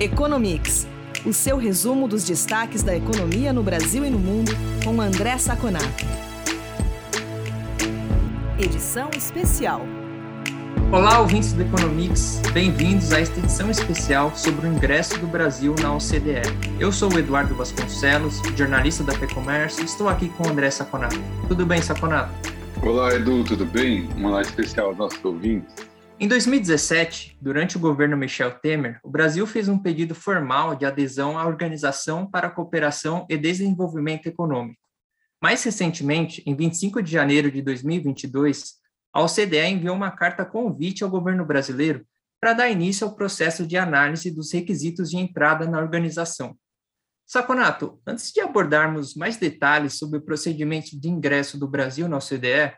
Economics, o seu resumo dos destaques da economia no Brasil e no mundo, com André Saconato. Edição especial. Olá, ouvintes do Economics, bem-vindos a esta edição especial sobre o ingresso do Brasil na OCDE. Eu sou o Eduardo Vasconcelos, jornalista da P-Comércio, e estou aqui com o André Saconato. Tudo bem, Saconato? Olá, Edu, tudo bem? Um olá especial aos nossos ouvintes. Em 2017, durante o governo Michel Temer, o Brasil fez um pedido formal de adesão à Organização para a Cooperação e Desenvolvimento Econômico. Mais recentemente, em 25 de janeiro de 2022, a OCDE enviou uma carta convite ao governo brasileiro para dar início ao processo de análise dos requisitos de entrada na organização. Saconato, antes de abordarmos mais detalhes sobre o procedimento de ingresso do Brasil na OCDE,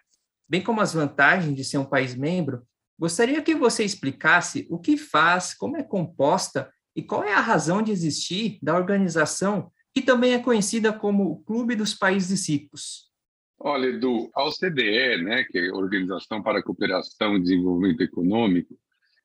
bem como as vantagens de ser um país membro, Gostaria que você explicasse o que faz, como é composta e qual é a razão de existir da organização que também é conhecida como o Clube dos Países Ricos. Olha, Edu, a OCDE, né, que é a Organização para a Cooperação e Desenvolvimento Econômico,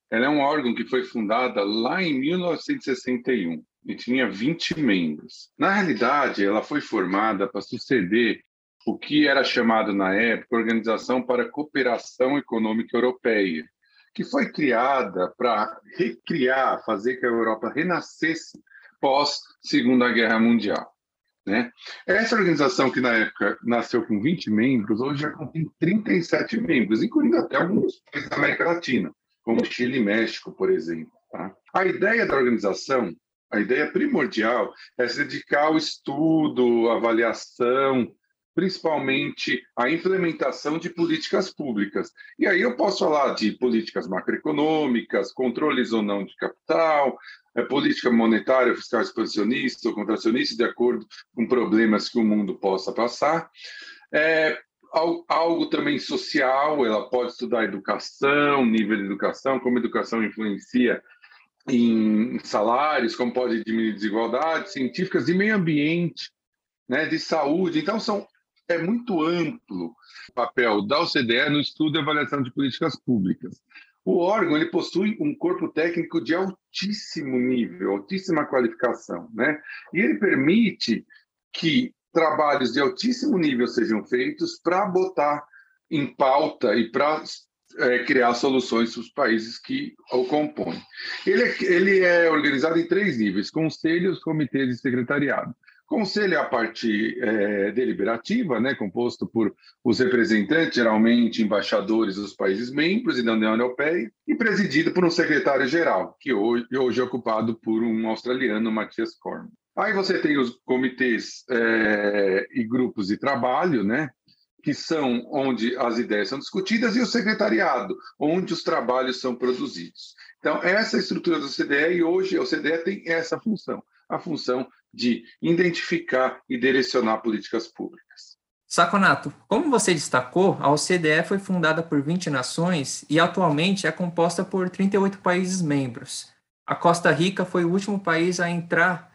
ela é um órgão que foi fundada lá em 1961 e tinha 20 membros. Na realidade, ela foi formada para suceder o que era chamado na época Organização para Cooperação Econômica Europeia, que foi criada para recriar, fazer que a Europa renascesse pós Segunda Guerra Mundial. Né? Essa organização, que na época nasceu com 20 membros, hoje já contém 37 membros, incluindo até alguns países da América Latina, como Chile e México, por exemplo. Tá? A ideia da organização, a ideia primordial, é se dedicar ao estudo, avaliação, principalmente a implementação de políticas públicas. E aí eu posso falar de políticas macroeconômicas, controles ou não de capital, é, política monetária, fiscal expansionista ou contracionista, de acordo com problemas que o mundo possa passar. É, algo também social, ela pode estudar educação, nível de educação, como a educação influencia em salários, como pode diminuir desigualdades científicas, de meio ambiente, né, de saúde. Então, são é muito amplo o papel da OCDE no estudo e avaliação de políticas públicas. O órgão ele possui um corpo técnico de altíssimo nível, altíssima qualificação, né? E ele permite que trabalhos de altíssimo nível sejam feitos para botar em pauta e para é, criar soluções para os países que o compõem. Ele é, ele é organizado em três níveis: conselhos, comitês e secretariado. Conselho é a parte é, deliberativa, né, composto por os representantes, geralmente embaixadores dos países membros e da União Europeia, e presidido por um secretário-geral, que hoje, hoje é ocupado por um australiano, Matias Corm. Aí você tem os comitês é, e grupos de trabalho, né, que são onde as ideias são discutidas, e o secretariado, onde os trabalhos são produzidos. Então, essa estrutura da OCDE, e hoje a OCDE tem essa função, a função de identificar e direcionar políticas públicas. Saconato, como você destacou, a OCDE foi fundada por 20 nações e atualmente é composta por 38 países membros. A Costa Rica foi o último país a entrar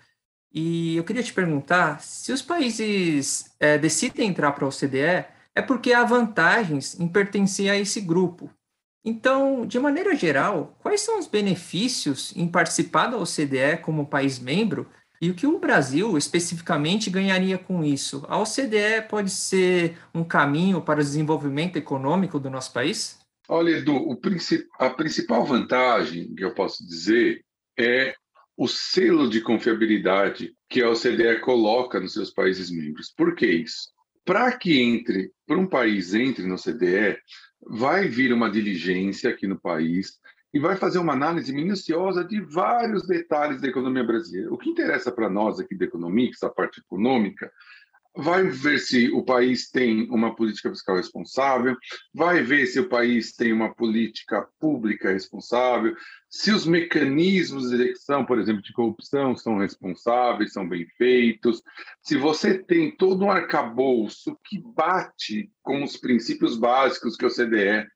e eu queria te perguntar se os países é, decidem entrar para a OCDE é porque há vantagens em pertencer a esse grupo. Então, de maneira geral, quais são os benefícios em participar da OCDE como país membro e o que o Brasil especificamente ganharia com isso? A OCDE pode ser um caminho para o desenvolvimento econômico do nosso país? Olha, Edu, a principal vantagem que eu posso dizer é o selo de confiabilidade que a OCDE coloca nos seus países membros. Por que isso? Para que entre, para um país entre na OCDE, vai vir uma diligência aqui no país e vai fazer uma análise minuciosa de vários detalhes da economia brasileira. O que interessa para nós aqui da economia, essa parte econômica, vai ver se o país tem uma política fiscal responsável, vai ver se o país tem uma política pública responsável, se os mecanismos de eleição, por exemplo, de corrupção, são responsáveis, são bem feitos, se você tem todo um arcabouço que bate com os princípios básicos que o CDE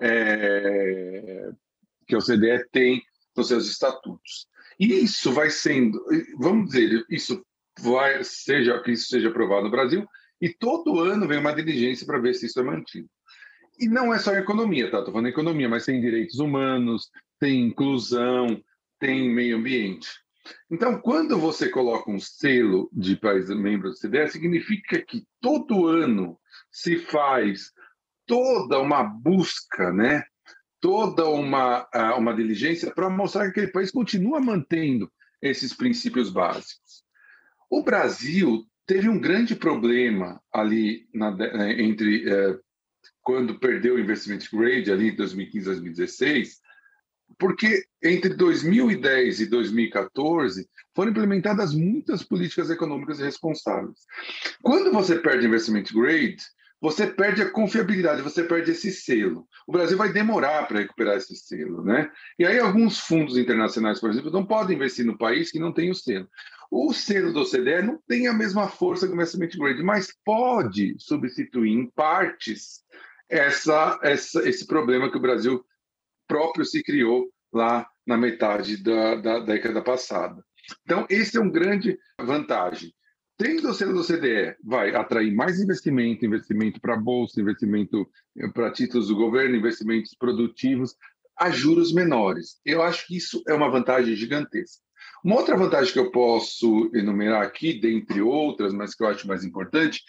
é, que a OCDE tem nos seus estatutos. E isso vai sendo, vamos dizer, isso vai seja que isso seja aprovado no Brasil e todo ano vem uma diligência para ver se isso é mantido. E não é só economia, tá? Estou falando economia, mas tem direitos humanos, tem inclusão, tem meio ambiente. Então, quando você coloca um selo de país membro da OCDE, significa que todo ano se faz toda uma busca, né? Toda uma, uma diligência para mostrar que aquele país continua mantendo esses princípios básicos. O Brasil teve um grande problema ali na, eh, entre eh, quando perdeu o investment grade ali em 2015 2016 porque entre 2010 e 2014 foram implementadas muitas políticas econômicas responsáveis. Quando você perde investment grade, você perde a confiabilidade, você perde esse selo. O Brasil vai demorar para recuperar esse selo, né? E aí alguns fundos internacionais, por exemplo, não podem investir no país que não tem o selo. O selo do OCDE não tem a mesma força que o investment grade, mas pode substituir em partes essa, essa, esse problema que o Brasil próprio se criou lá na metade da, da década passada. Então, esse é um grande vantagem. Tendo o selo do CDE, vai atrair mais investimento, investimento para bolsa, investimento eh, para títulos do governo, investimentos produtivos, a juros menores. Eu acho que isso é uma vantagem gigantesca. Uma outra vantagem que eu posso enumerar aqui, dentre outras, mas que eu acho mais importante,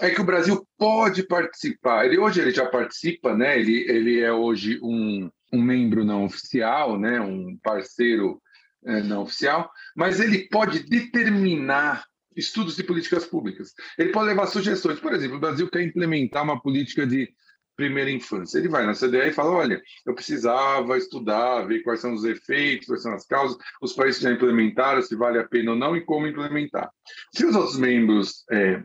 é que o Brasil pode participar. Ele hoje ele já participa, né? Ele, ele é hoje um, um membro não oficial, né? Um parceiro é, não oficial, mas ele pode determinar estudos de políticas públicas. Ele pode levar sugestões. Por exemplo, o Brasil quer implementar uma política de primeira infância. Ele vai na CDE e fala: olha, eu precisava estudar, ver quais são os efeitos, quais são as causas, os países já implementaram, se vale a pena ou não e como implementar. Se os outros membros é,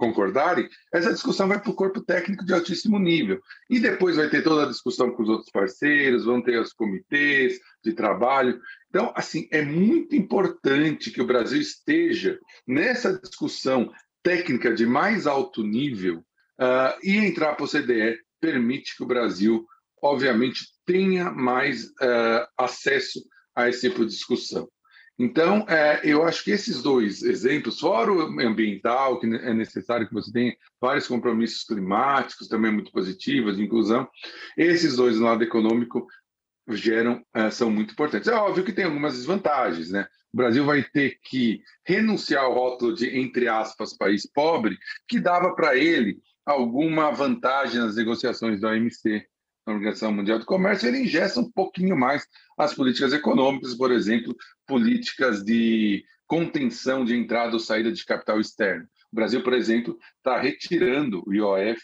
concordarem, essa discussão vai para o corpo técnico de altíssimo nível. E depois vai ter toda a discussão com os outros parceiros, vão ter os comitês de trabalho. Então, assim, é muito importante que o Brasil esteja nessa discussão técnica de mais alto nível uh, e entrar para o CDE permite que o Brasil, obviamente, tenha mais uh, acesso a esse tipo de discussão. Então, é, eu acho que esses dois exemplos, fora o ambiental, que é necessário que você tenha vários compromissos climáticos, também muito positivos, de inclusão, esses dois no lado econômico geram, é, são muito importantes. É óbvio que tem algumas desvantagens, né? O Brasil vai ter que renunciar ao rótulo de, entre aspas, país pobre, que dava para ele alguma vantagem nas negociações da OMC na Organização Mundial do Comércio, ele ingessa um pouquinho mais as políticas econômicas, por exemplo, políticas de contenção de entrada ou saída de capital externo. O Brasil, por exemplo, está retirando o IOF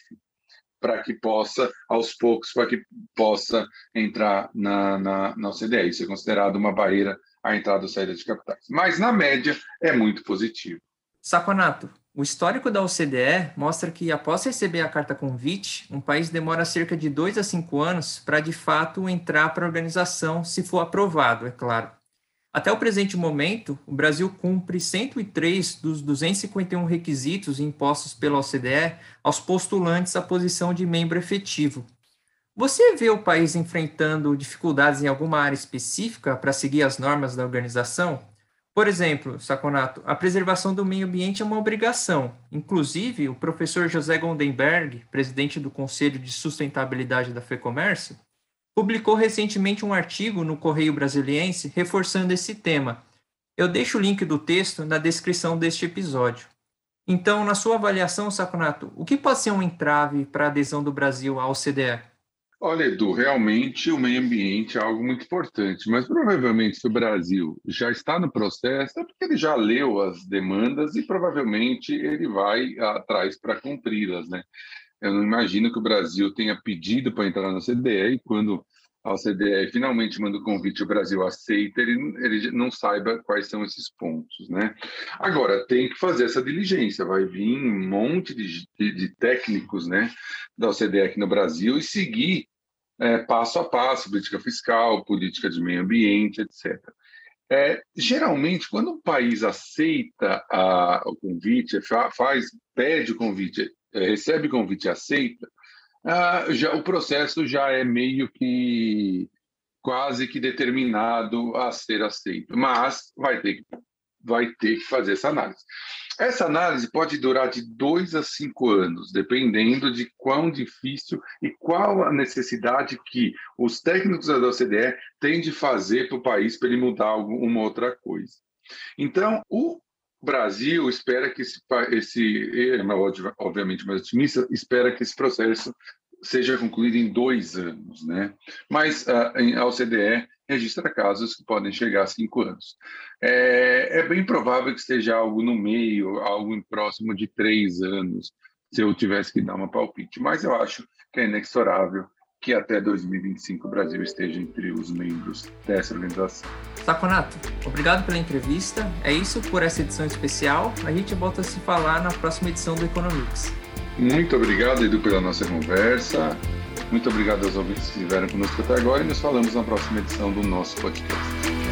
para que possa, aos poucos, para que possa entrar na, na, na OCDE. Isso é considerado uma barreira à entrada ou saída de capitais. Mas, na média, é muito positivo. Saconato, o histórico da OCDE mostra que, após receber a carta convite, um país demora cerca de dois a cinco anos para, de fato, entrar para a organização, se for aprovado, é claro. Até o presente momento, o Brasil cumpre 103 dos 251 requisitos impostos pela OCDE aos postulantes à posição de membro efetivo. Você vê o país enfrentando dificuldades em alguma área específica para seguir as normas da organização? Por exemplo, Saconato, a preservação do meio ambiente é uma obrigação. Inclusive, o professor José Gondenberg, presidente do Conselho de Sustentabilidade da FEComércio, publicou recentemente um artigo no Correio Brasiliense reforçando esse tema. Eu deixo o link do texto na descrição deste episódio. Então, na sua avaliação, Saconato, o que pode ser um entrave para a adesão do Brasil à OCDE? Olha, Edu, realmente o meio ambiente é algo muito importante, mas provavelmente se o Brasil já está no processo, é porque ele já leu as demandas e provavelmente ele vai atrás para cumpri-las, né? Eu não imagino que o Brasil tenha pedido para entrar na CDE e quando a OCDE finalmente manda o convite, o Brasil aceita, ele, ele não saiba quais são esses pontos, né? Agora, tem que fazer essa diligência, vai vir um monte de, de, de técnicos, né, da OCDE aqui no Brasil e seguir é, passo a passo, política fiscal, política de meio ambiente, etc. É, geralmente, quando um país aceita a, o convite, faz, pede o convite, é, recebe o convite e aceita, ah, já, o processo já é meio que quase que determinado a ser aceito, mas vai ter, vai ter que fazer essa análise. Essa análise pode durar de dois a cinco anos, dependendo de quão difícil e qual a necessidade que os técnicos da OCDE têm de fazer para o país para ele mudar alguma outra coisa. Então, o Brasil espera que esse, esse é obviamente mais otimista, espera que esse processo seja concluído em dois anos, né? Mas a, a OCDE registra casos que podem chegar a cinco anos. É, é, bem provável que esteja algo no meio, algo próximo de três anos, se eu tivesse que dar uma palpite. Mas eu acho que é inexorável que até 2025 o Brasil esteja entre os membros dessa organização. Saconato, obrigado pela entrevista. É isso por essa edição especial. A gente volta a se falar na próxima edição do Economics. Muito obrigado, Edu, pela nossa conversa. Muito obrigado aos ouvintes que estiveram conosco até agora e nos falamos na próxima edição do nosso podcast.